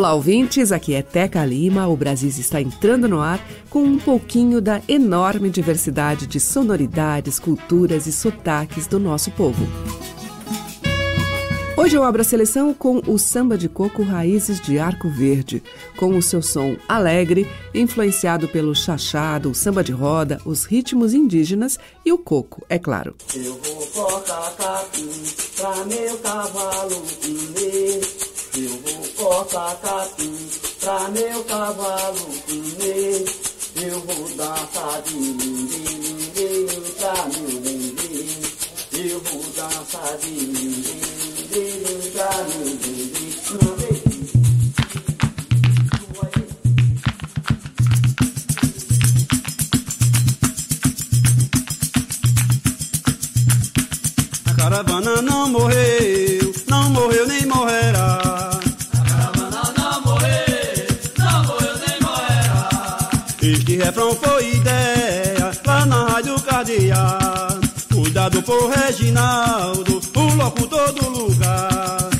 Olá, ouvintes. Aqui é Teca Lima. O Brasil está entrando no ar com um pouquinho da enorme diversidade de sonoridades, culturas e sotaques do nosso povo. Hoje eu abro a seleção com o samba de coco Raízes de Arco Verde, com o seu som alegre, influenciado pelo chachado, o samba de roda, os ritmos indígenas e o coco, é claro. Eu vou cortar capim pra meu cavalo comer. Eu vou cortar capim pra meu cavalo comer. Eu vou de ninguém, pra meu ninguém. Eu vou de ninguém, pra meu vez. A caravana não morreu, não morreu nem morrerá. Refrão foi ideia lá na Rádio Cardear. Cuidado por Reginaldo, o locutor do lugar.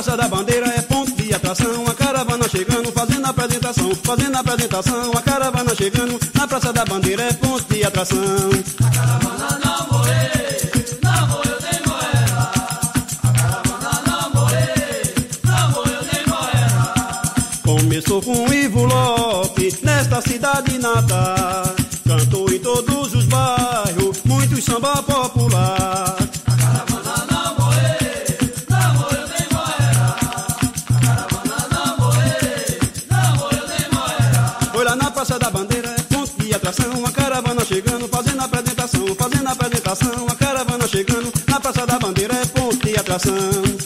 Praça da Bandeira, é ponto de atração. A caravana chegando, fazendo apresentação. Fazendo apresentação, a caravana chegando. Na Praça da Bandeira, é ponto de atração. A caravana não morreu, Começou com Ivo Lopes, nesta cidade natal. Cantou em todos os bairros, muito samba popular. A caravana não morreu, não morreu nem morrerá. A caravana não morreu, não morreu nem morrerá. Foi lá na Praça da Bandeira, é ponto de atração. A caravana chegando, fazendo apresentação, fazendo apresentação. A caravana chegando, na Praça da Bandeira, é ponto de atração.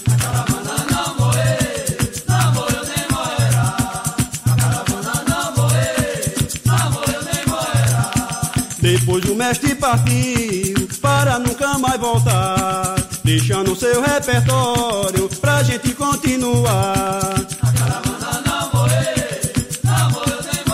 Mestre partiu para nunca mais voltar, deixando seu repertório pra gente continuar. A caravana não morreu, não morreu nem.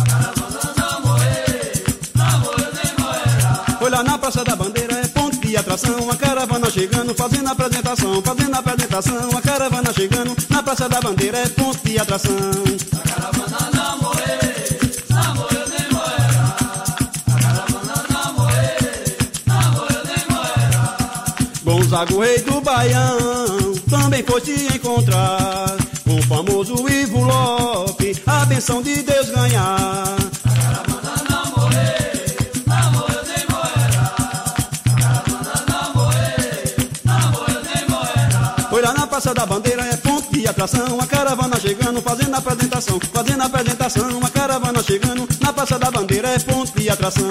A caravana não morreu, não morreu nem. Foi lá na Praça da Bandeira, é ponto de atração. A caravana chegando, fazendo apresentação, fazendo apresentação. A caravana chegando, na Praça da Bandeira, é ponto de atração. A caravana Gonzago, rei do Baião, também foi te encontrar. Com o famoso Ivo Lopes, a benção de Deus ganhar. Praça da Bandeira, é ponto de atração. A caravana chegando, fazendo apresentação, fazendo apresentação. A caravana chegando, na Praça da Bandeira, é ponto de atração.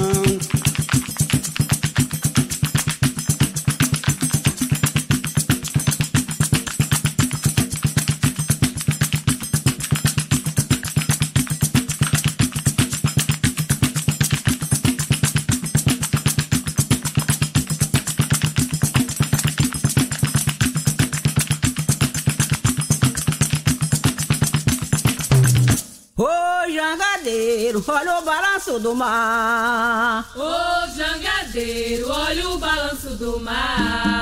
Do mar. Ô jangadeiro, olha o balanço do mar.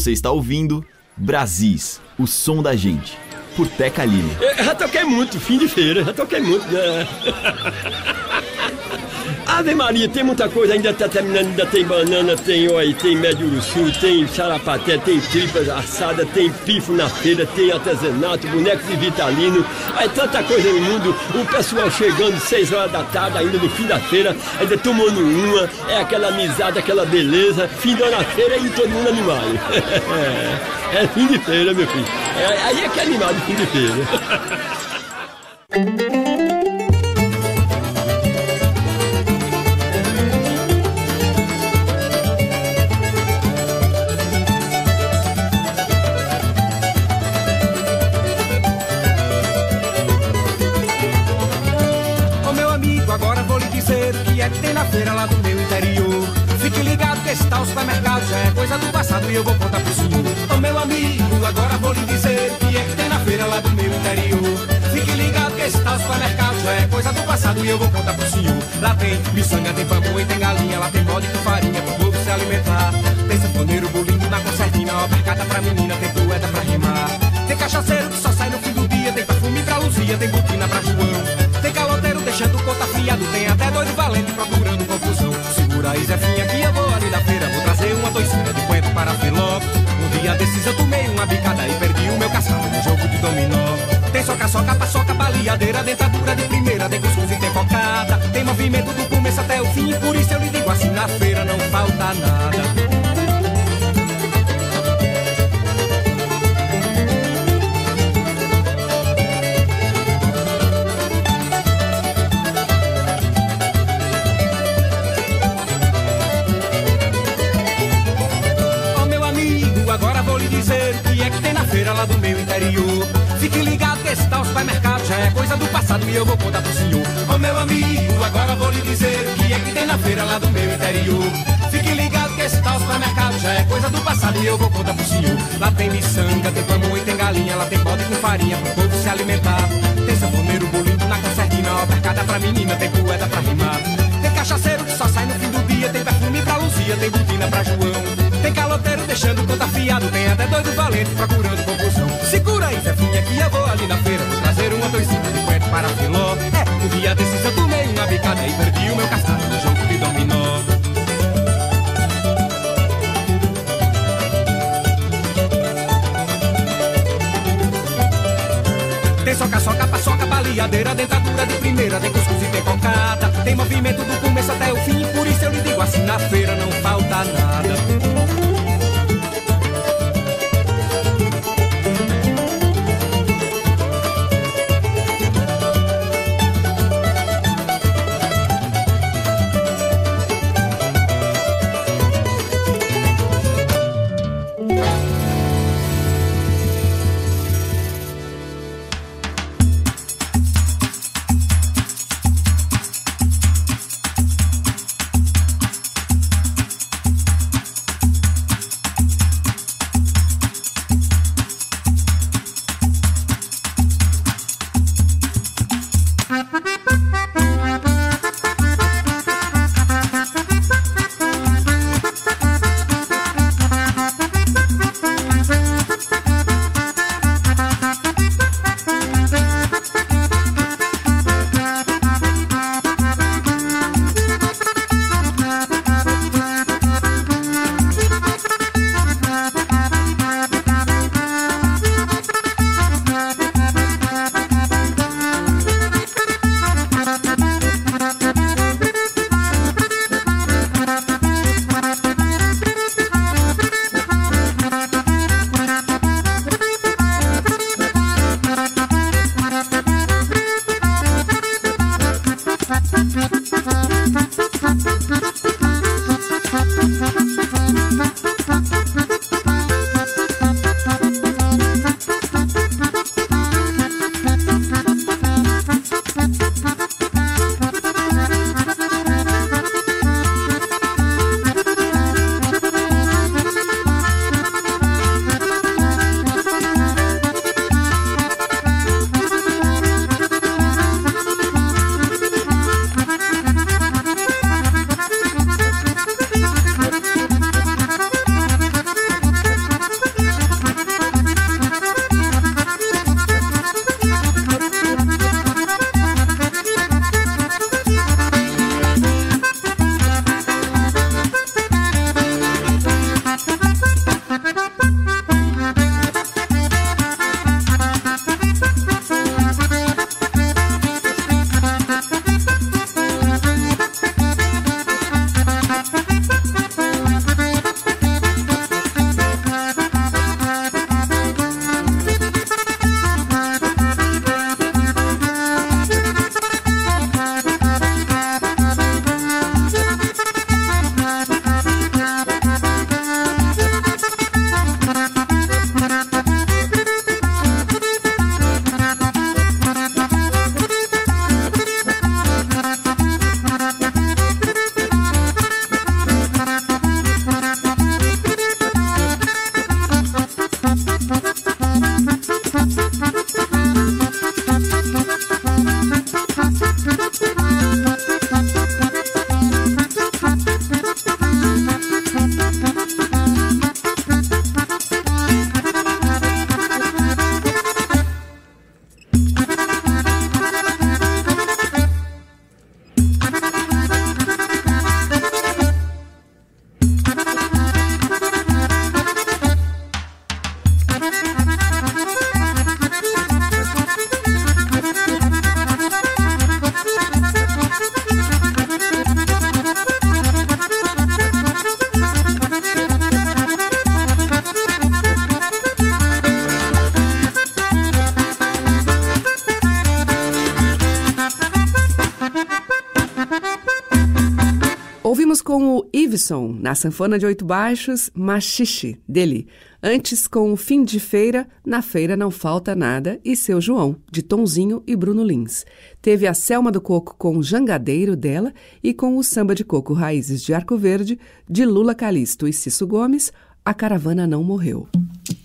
Você está ouvindo Brasis, o som da gente, por Teca Lima. Eu já toquei muito, fim de feira, já toquei muito. Né? Ave Maria, tem muita coisa, ainda tá terminando, ainda tem banana, tem oi, tem médio urussu, tem charapaté, tem tripas assada, tem pifo na feira, tem artesanato, boneco de vitalino, é tanta coisa no mundo, o pessoal chegando seis horas da tarde, ainda no fim da feira, ainda tomando uma, é aquela amizade, aquela beleza, fim da feira e todo mundo animado. É fim de feira, meu filho. É, aí é que é animado fim de feira. feira lá do meu interior. Fique ligado que esse tal supermercado já é coisa do passado e eu vou contar pro senhor. Ô meu amigo, agora vou lhe dizer o que é que tem na feira lá do meu interior. Fique ligado que esse tal supermercado já é coisa do passado e eu vou contar pro senhor. Lá tem miçanga, tem pamonha, tem galinha, lá tem bode com farinha pro povo se alimentar. Tem sanfoneiro, bolinho na concertina, ó, mercada pra menina, tem poeta pra rimar. Tem cachaceiro que só sai no fim do dia, tem perfume pra Luzia, tem botina pra João. Tem caloteiro deixando conta fiado, tem até doido valente procurando. Segura aí, Zefinha, que eu vou ali na feira, vou trazer uma toicina de coentro para Filó. Um dia desses eu tomei uma bicada e perdi o meu cascalho no jogo de dominó. Tem soca, soca, paçoca, baleadeira, dentadura de primeira, tem cuscuz e tem cocada. Tem movimento do começo até o fim, por isso eu lhe digo assim, na feira não falta nada. Do meu interior. Fique ligado que esse tal supermercado já é coisa do passado e eu vou contar pro senhor. Ó meu amigo, agora vou lhe dizer o que é que tem na feira lá do meu interior. Fique ligado que esse tal supermercado já é coisa do passado e eu vou contar pro senhor. Lá tem miçanga, tem pamonha, tem galinha, lá tem bode com farinha pro povo se alimentar. Tem sanfoneiro, bolinho na concertina, ó, mercada pra menina, tem poeta pra rimar. Tem cachaceiro que só sai no fim do dia, tem perfume pra Luzia, tem botina pra João. Tem caloteiro deixando conta fiado, tem até doido valente procurando eu vou ali na feira, trazer uma toicinha de coentro para Filó. É, um dia desses eu tomei uma bicada e perdi o meu cascalho no jogo de dominó. Tem soca, soca, paçoca, baleadeira, dentadura de primeira, tem cuscuz e tem cocada. Tem movimento do começo até o fim, por isso eu lhe digo assim, na feira na sanfona de oito baixos, Machixe, dele. Antes, com o Fim de Feira, Na Feira Não Falta Nada, e Seu João, de Tonzinho e Bruno Lins. Teve a Selma do Coco com o Jangadeiro dela e com o Samba de Coco Raízes de Arco Verde, de Lula Calisto e Cisso Gomes, A Caravana Não Morreu.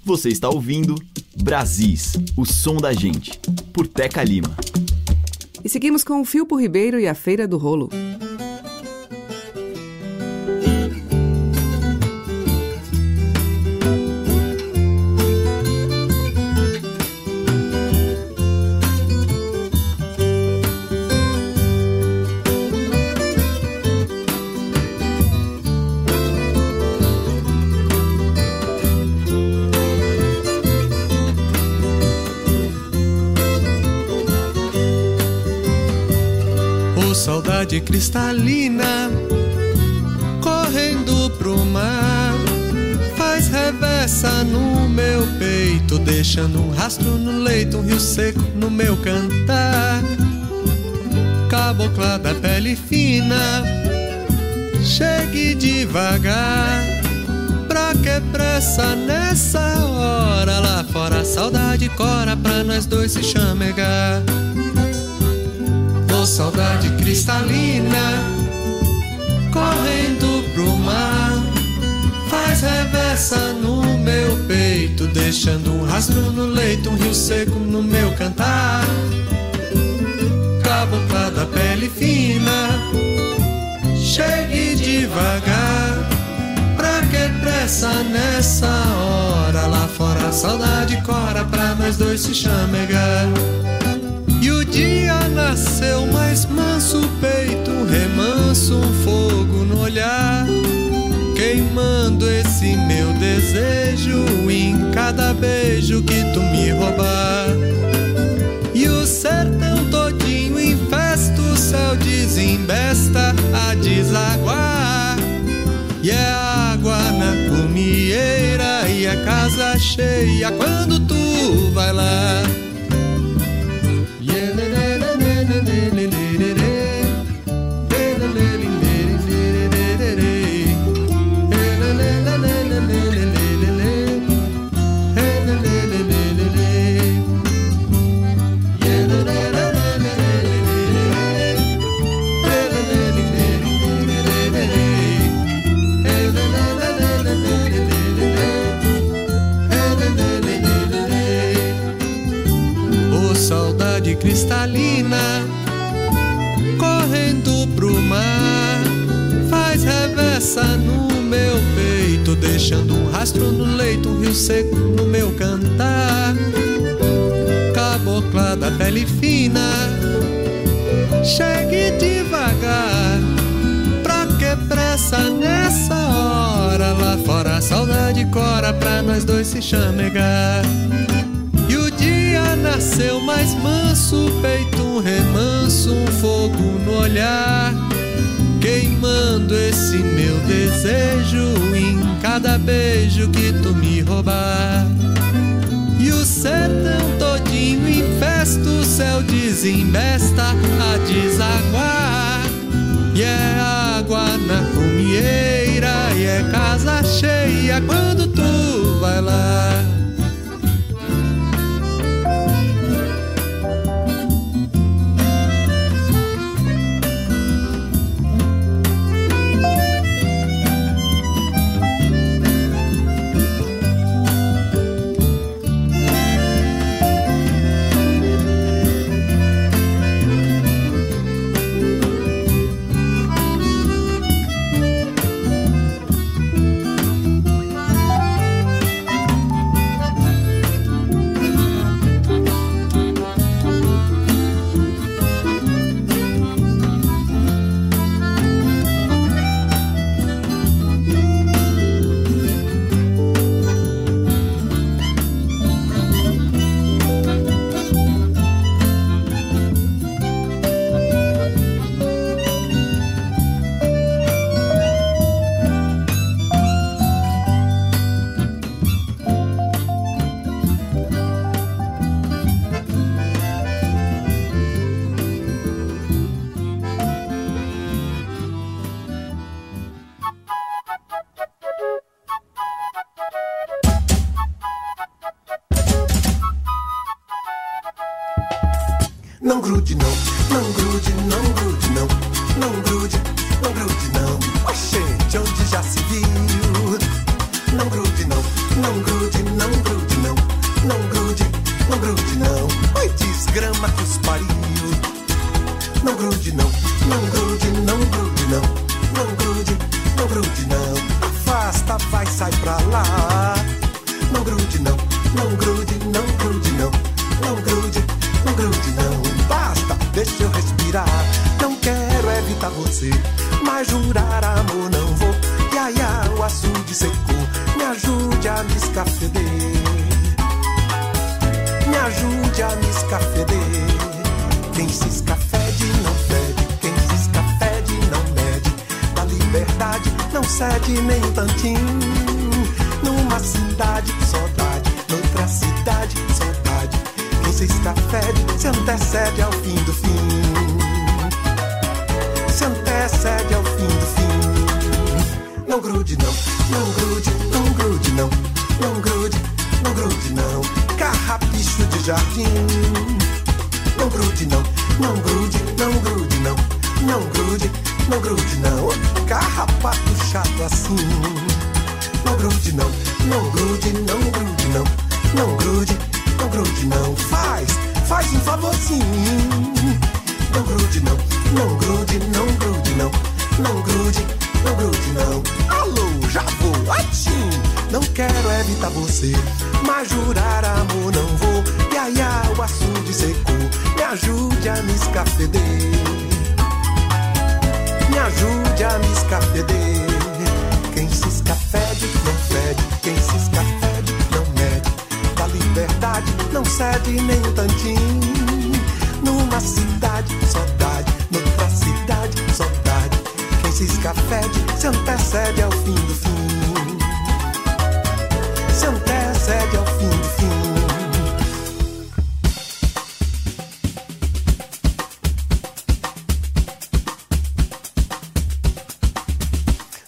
Você está ouvindo Brasis, o som da gente, por Teca Lima. E seguimos com o Filpo Ribeiro e a Feira do Rolo. Cristalina correndo pro mar faz reversa no meu peito, deixando um rastro no leito, um rio seco no meu cantar. Cabocla pele fina, chegue devagar. Pra que pressa nessa hora? Lá fora a saudade cora pra nós dois se chamegar saudade cristalina correndo pro mar. Faz reversa no meu peito, deixando um rastro no leito, um rio seco no meu cantar. Cabocla da pele fina, chegue devagar. Pra que pressa nessa hora? Lá fora a saudade cora pra nós dois se chamegar. Dia nasceu mais manso peito, remanso um fogo no olhar, queimando esse meu desejo em cada beijo que tu me roubar. E o sertão todinho em festa, o céu desembesta a desaguar. E é água na comieira e a casa cheia quando tu vai lá. Deixando um rastro no leito, um rio seco no meu cantar. Cabocla da pele fina, chegue devagar. Pra que pressa nessa hora? Lá fora a saudade cora pra nós dois se chamegar. E o dia nasceu mais manso, peito um remanso, um fogo no olhar queimando esse meu desejo cada beijo que tu me roubar. E o sertão todinho em festa, o céu desembesta a desaguar. E é água na comieira, e é casa cheia quando tu vai lá. Não quero evitar você, mas jurar amor não vou. Iaia, o açude secou, me ajude a me escafeder. Me ajude a me escafeder. Quem se escafede não fede, quem se escafede não mede. Da liberdade não cede nem um tantinho. Numa cidade, saudade, noutra cidade, saudade. Quem se escafede se antecede ao fim do fim. Grude não, não grude, não grude não, não grude, não grude não. Carrapicho de jardim. Não grude não, não grude, não grude não, não grude, não grude não. Carrapato chato assim. Não grude não,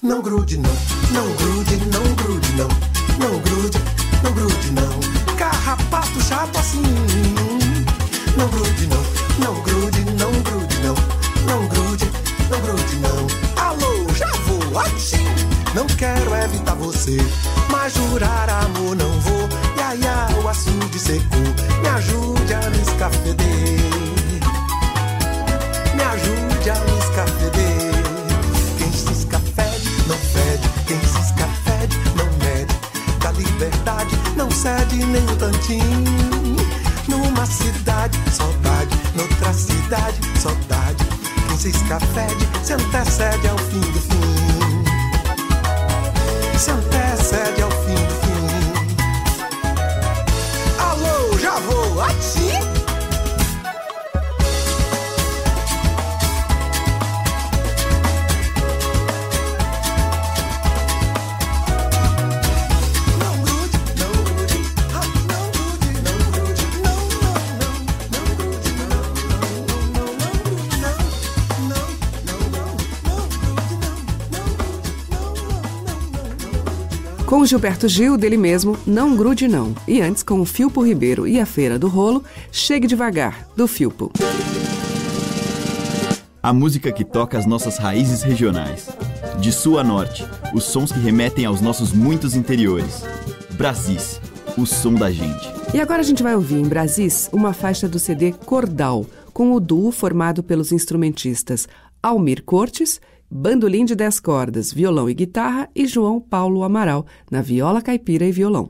Não grude não, não grude, não grude não, não grude, não grude não. Carrapato chato assim. Não grude não, não grude, não grude não, não grude, não grude não. Alô, já vou, assim. Não quero evitar você, mas jurar amor não vou. Iaia, o açude secou, me ajude a me escafeder. Me ajude a me escafeder. Quem se escafede não mede, da liberdade não cede nem um tantinho. Numa cidade, saudade, noutra cidade, saudade. Quem se escafede se antecede ao fim do fim. Se antecede ao fim do fim. Alô, já vou, ativo! Gilberto Gil, dele mesmo, Não Grude Não. E antes, com o Filpo Ribeiro e a Feira do Rolo, Chegue Devagar, do Filpo. A música que toca as nossas raízes regionais. De sul a norte, os sons que remetem aos nossos muitos interiores. Brasis, o som da gente. E agora a gente vai ouvir em Brasis uma faixa do CD Cordal, com o duo formado pelos instrumentistas Almir Cortes, bandolim de 10 cordas, violão e guitarra, e João Paulo Amaral, na viola caipira e violão.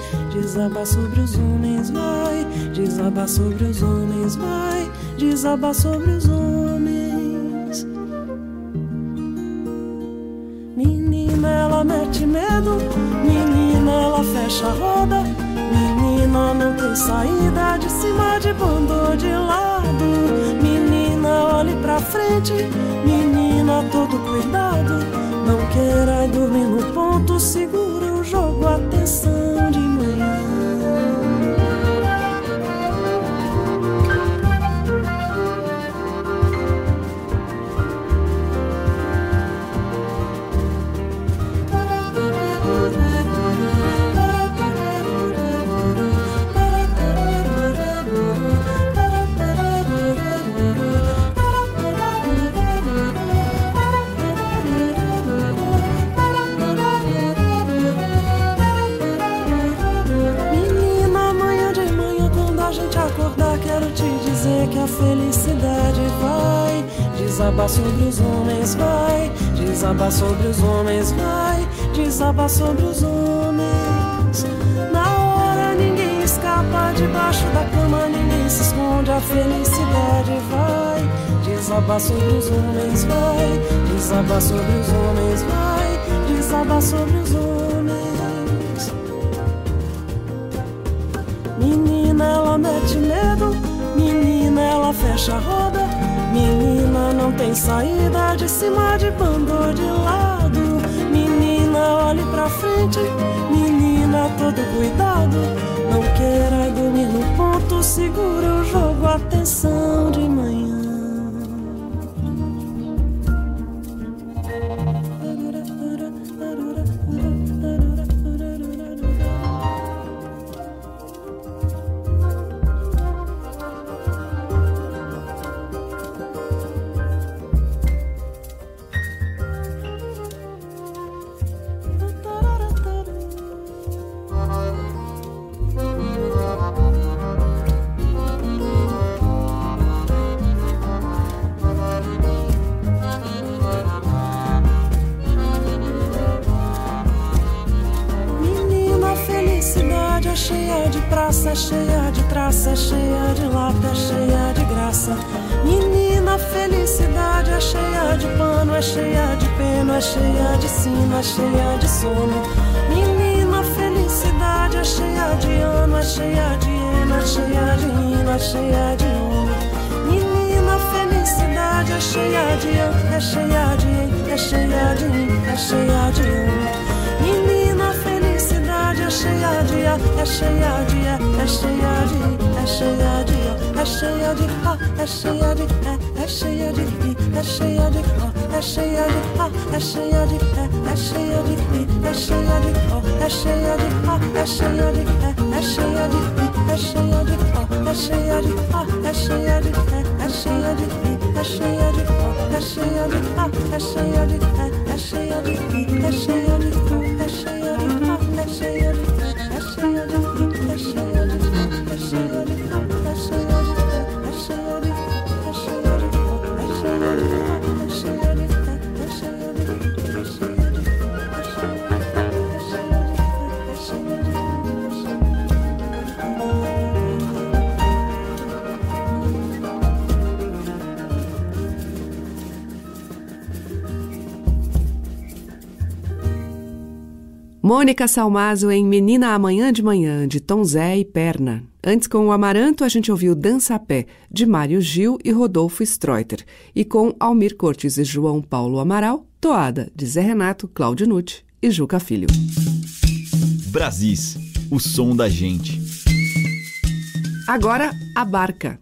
desabar sobre os homens, vai desabar sobre os homens, vai desabar sobre os homens. mete medo. Menina, ela fecha a roda. Menina, não tem saída de cima de bando de lado. Menina, olhe pra frente. Menina, todo cuidado. Não queira dormir no ponto, segura o jogo, atenção Desaba sobre os homens, vai. Desaba sobre os homens, vai. Desaba sobre os homens. Na hora ninguém escapa, debaixo da cama ninguém se esconde, a felicidade vai. Desaba sobre os homens, vai. Desaba sobre os homens, vai. Desaba sobre os homens. Menina, ela mete medo, menina, ela fecha a roda, menina não tem saída de cima de bando ou de lado. Menina, olhe pra frente, menina, todo cuidado. Não queira dormir no ponto, segura o jogo, atenção de manhã. praça cheia de traça, cheia de lata, cheia de graça. Menina, felicidade é cheia de pano, é cheia de pena, é cheia de sino, é cheia de sono. Menina, felicidade é cheia de ano, é cheia de heno, é cheia de rima, é cheia de ouro. Menina, felicidade é cheia de ano, é cheia de heno, é cheia de rima, é cheia de ouro. Eşeyacıya, eşeyacıya, eşeyacı, eşeyacıya, eşeyacı, ha, eşeyacı, e, eşeyacı, i, eşeyacı, o, eşeyacı, ha, eşeyacı, e, eşeyacı, i, eşeyacı, o, eşeyacı, ha, eşeyacı, e, eşeyacı, i, eşeyacı, o, eşeyacı, ha, eşeyacı, e, eşeyacı, i, eşeyacı, o, eşeyacı, ha, eşeyacı, e, eşeyacı, i, eşeyacı, Mônica Salmazo em Menina Amanhã de Manhã, de Tom Zé e Perna. Antes, com o Amaranto, a gente ouviu Dança a Pé, de Mário Gil e Rodolfo Streuter. E com Almir Cortes e João Paulo Amaral, Toada, de Zé Renato, Cláudio Nutti e Juca Filho. Brasis, o som da gente. Agora, a barca.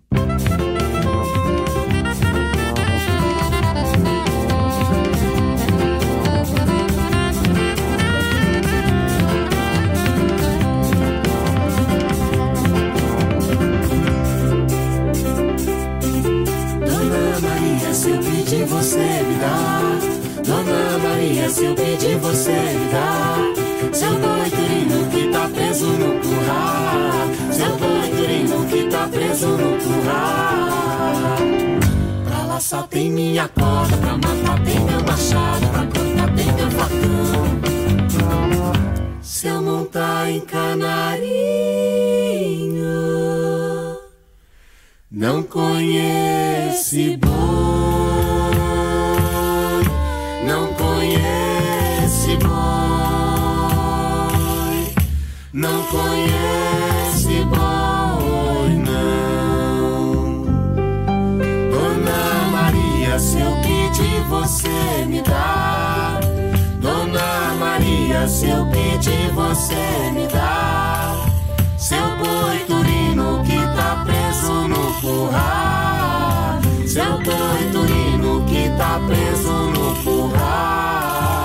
Você me dá. Dona Maria, se eu pedir, você me dá. Seu turino que tá preso no curral. Seu turino que tá preso no curral. Pra laçar tem minha corda, pra matar tem meu machado, pra cortar tem meu facão. Se eu montar em canarinho, não conhece boi. não conhece boi, não. Dona Maria, se eu pedir, você me dá. Dona Maria, se eu pedir, você me curral. Seu boi turino que tá preso no curral.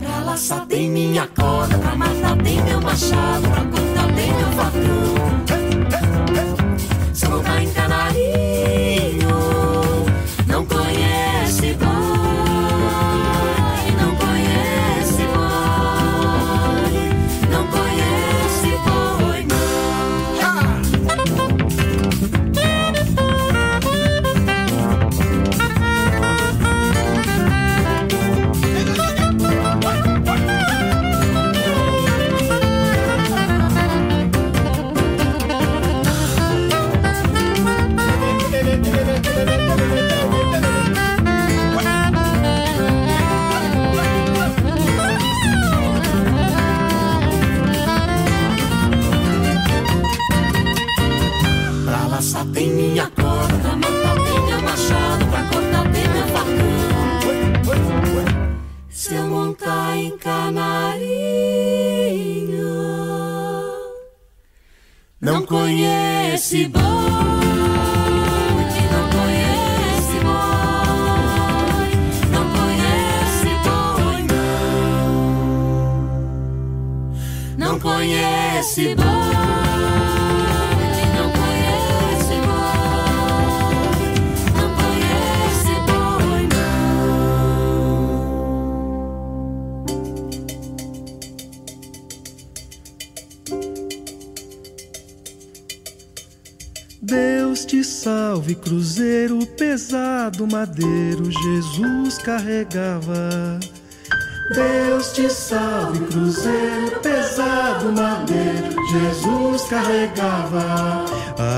Pra laçar tem minha corda, pra matar tem meu machado, pra cortar tem meu facão. Se eu voltar em Se bom. Não conhece bom. Não conhece não Deus te salve, cruzeiro pesado, madeiro, Jesus carregava Deus te salve, cruzeiro pesado, madeiro, Jesus carregava.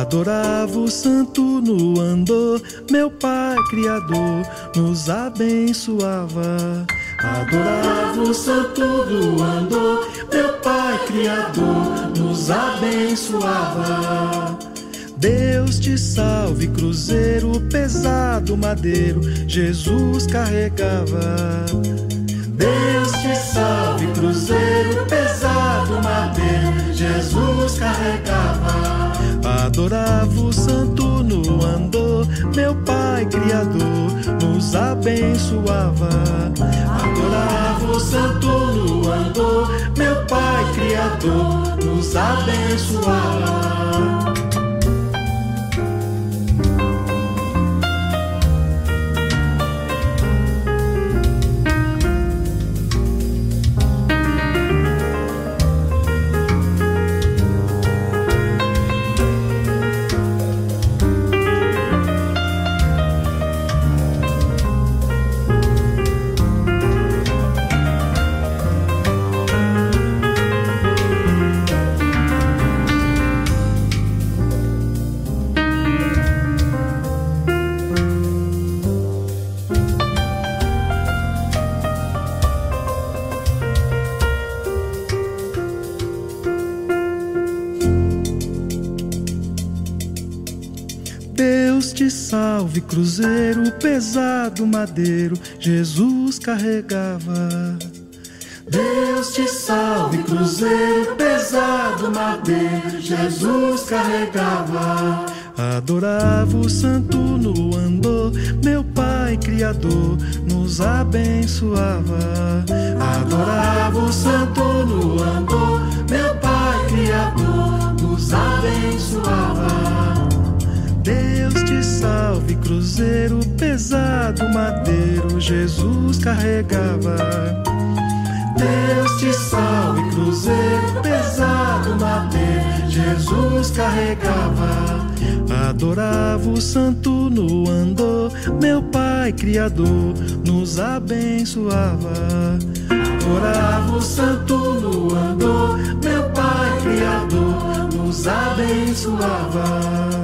Adorava o santo no andor, meu Pai Criador nos abençoava. Adorava o santo do andor, meu Pai Criador nos abençoava. Deus te salve, cruzeiro pesado, madeiro, Jesus carregava. Deus te salve, cruzeiro pesado, madeiro, Jesus carregava. Adorava o santo no andor, meu Pai Criador nos abençoava. Adorava o santo no andor, meu Pai Criador nos abençoava. Salve, cruzeiro pesado, madeiro, Jesus carregava. Deus te salve, cruzeiro pesado, madeiro, Jesus carregava. Adorava o santo no andor, meu Pai Criador nos abençoava. Adorava o santo no andor, meu Pai Criador nos abençoava. Deus te salve, cruzeiro pesado, madeiro, Jesus carregava. Deus te salve, cruzeiro pesado, madeiro, Jesus carregava. Adorava o santo no andor, meu Pai Criador nos abençoava. Adorava o santo no andor, meu Pai Criador nos abençoava.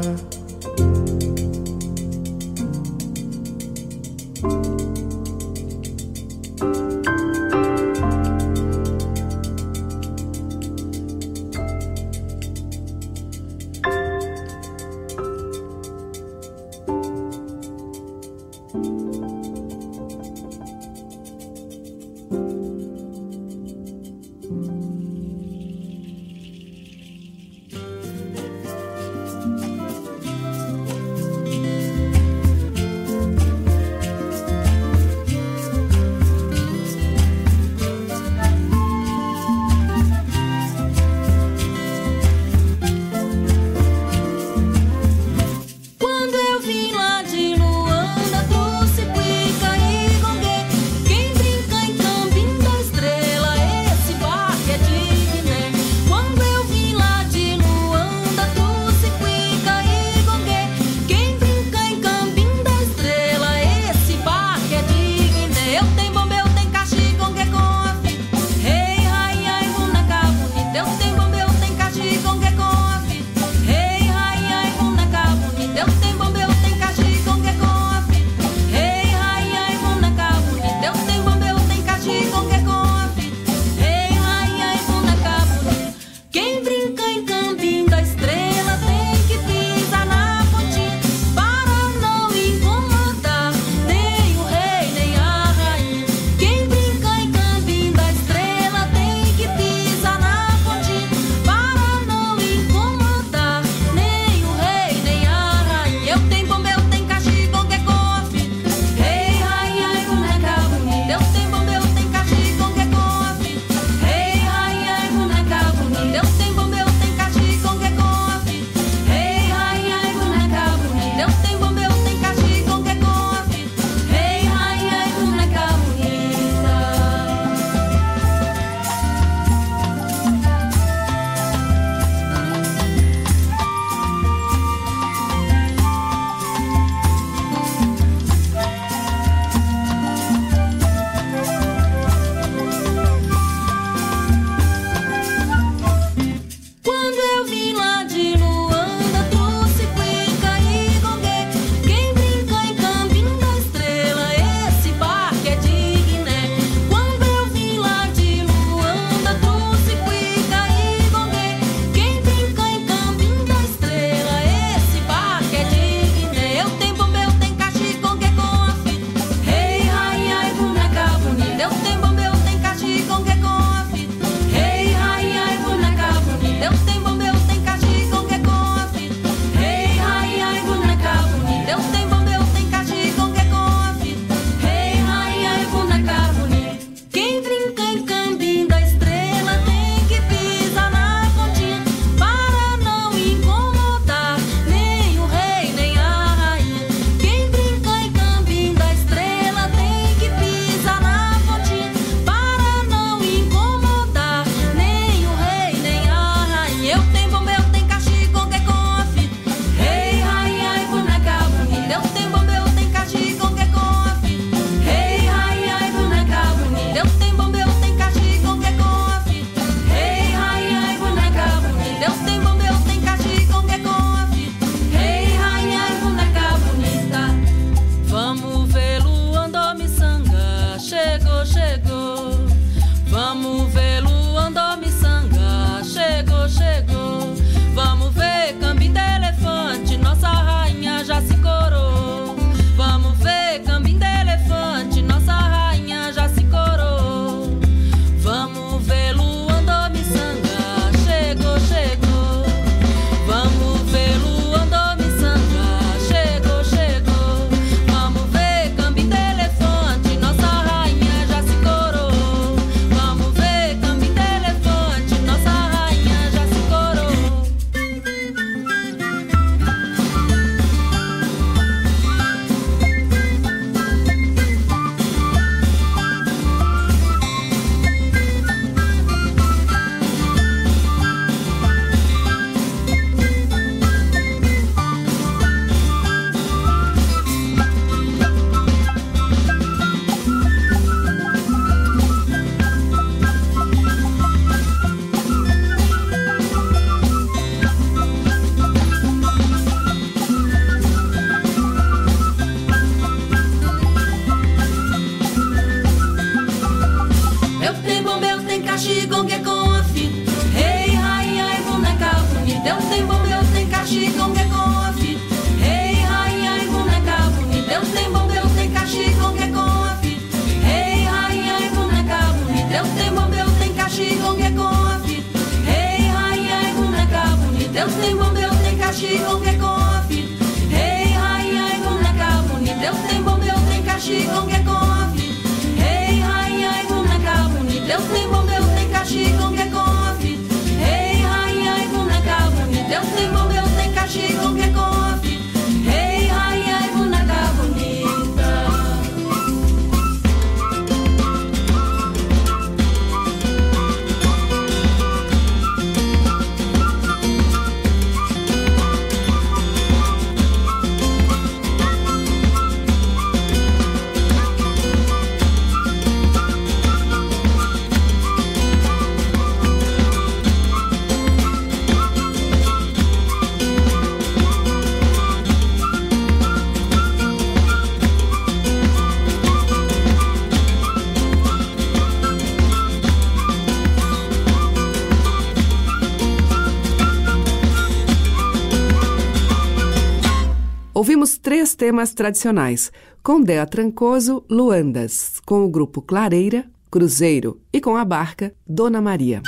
temas tradicionais, com Dea Trancoso, Luandas, com o grupo Clareira, Cruzeiro e com a barca Dona Maria.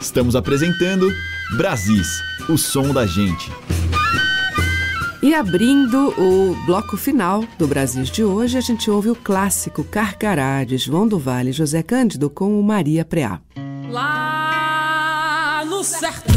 Estamos apresentando Brasis, o som da gente. E abrindo o bloco final do Brasil de hoje, a gente ouve o clássico Carcará de João do Vale José Cândido com o Maria Preá. Lá certo.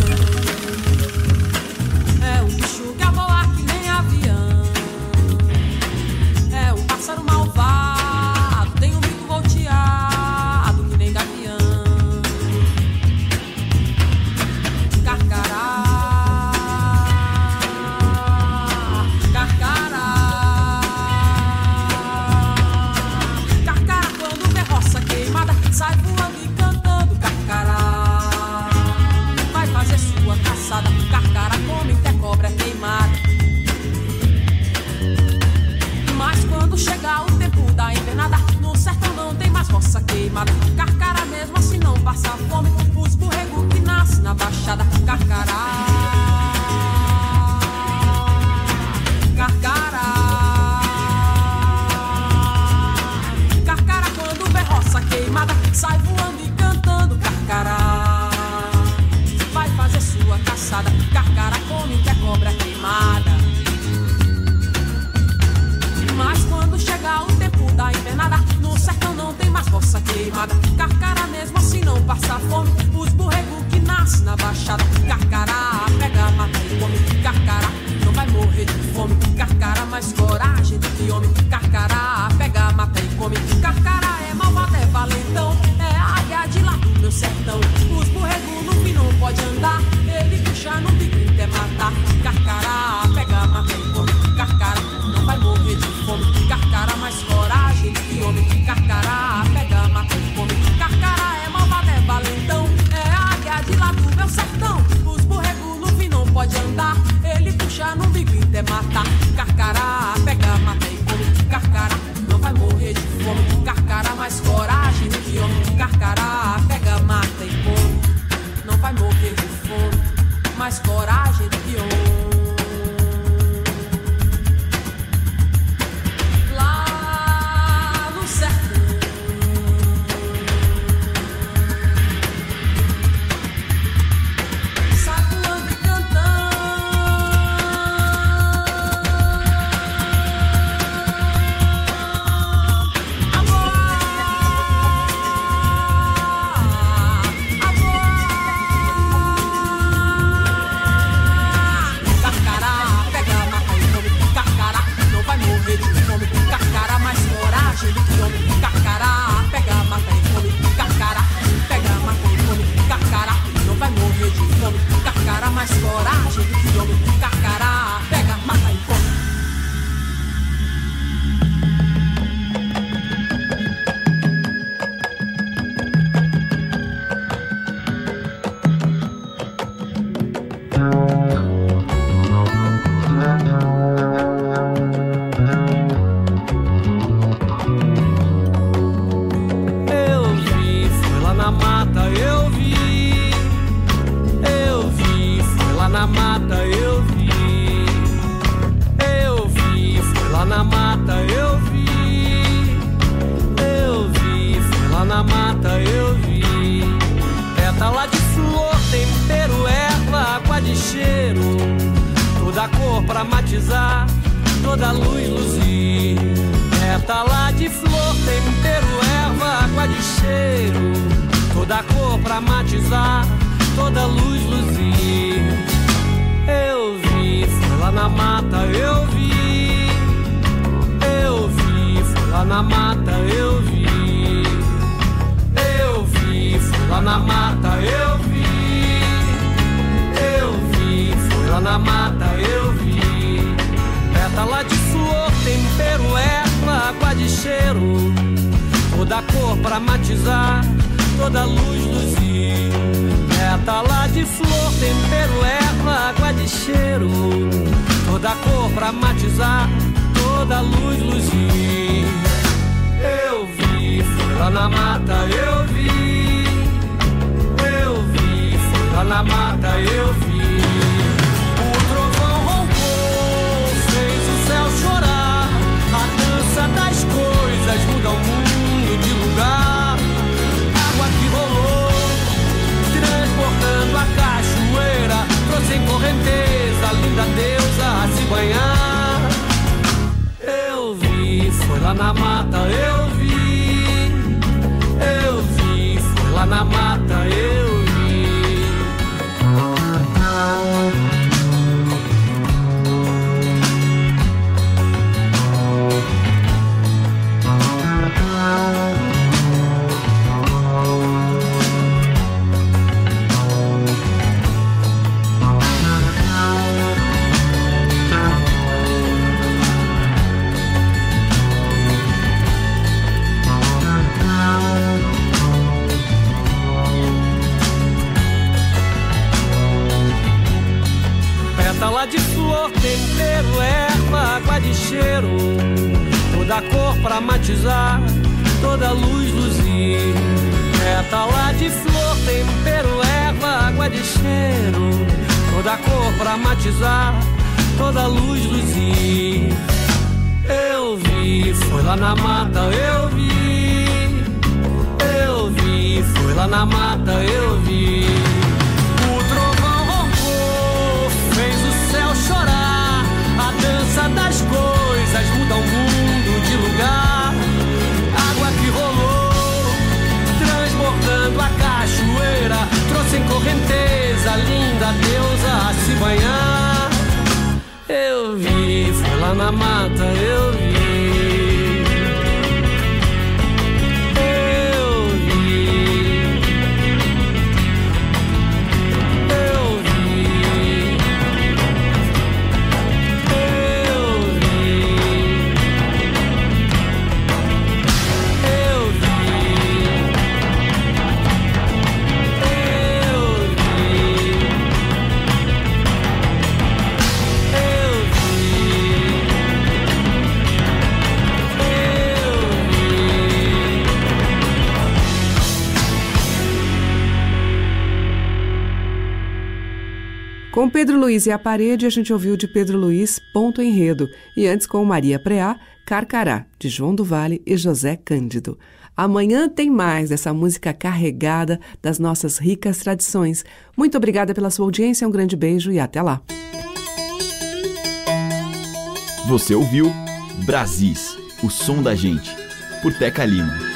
Pra matizar, toda luz luzir. Pétala de flor, tempero, erva, água de cheiro. Toda cor pra matizar, toda luz luzir. Eu vi, foi lá na mata, eu vi. Eu vi, foi lá na mata, eu vi. O trovão roncou, fez o céu chorar. A dança das coisas muda o mundo correnteza, linda deusa a se banhar. Eu vi, foi lá na mata, eu cheiro. Toda cor pra matizar, toda luz luzir. Pétala de flor, tempero, erva, água de cheiro. Toda cor pra matizar, toda luz luzir. Eu vi, foi lá na mata, eu vi. Eu vi, foi lá na mata, eu vi. Coisas muda o mundo de lugar. Água que rolou, transbordando a cachoeira. Trouxe em correnteza, linda deusa a se banhar. Eu vi, foi lá na mata, eu vi. Com Pedro Luiz e a parede, a gente ouviu de Pedro Luiz Ponto Enredo e antes com Maria Preá, Carcará, de João do Vale e José Cândido. Amanhã tem mais dessa música carregada das nossas ricas tradições. Muito obrigada pela sua audiência, um grande beijo e até lá. Você ouviu Brasis, o som da gente, por Teca Lima.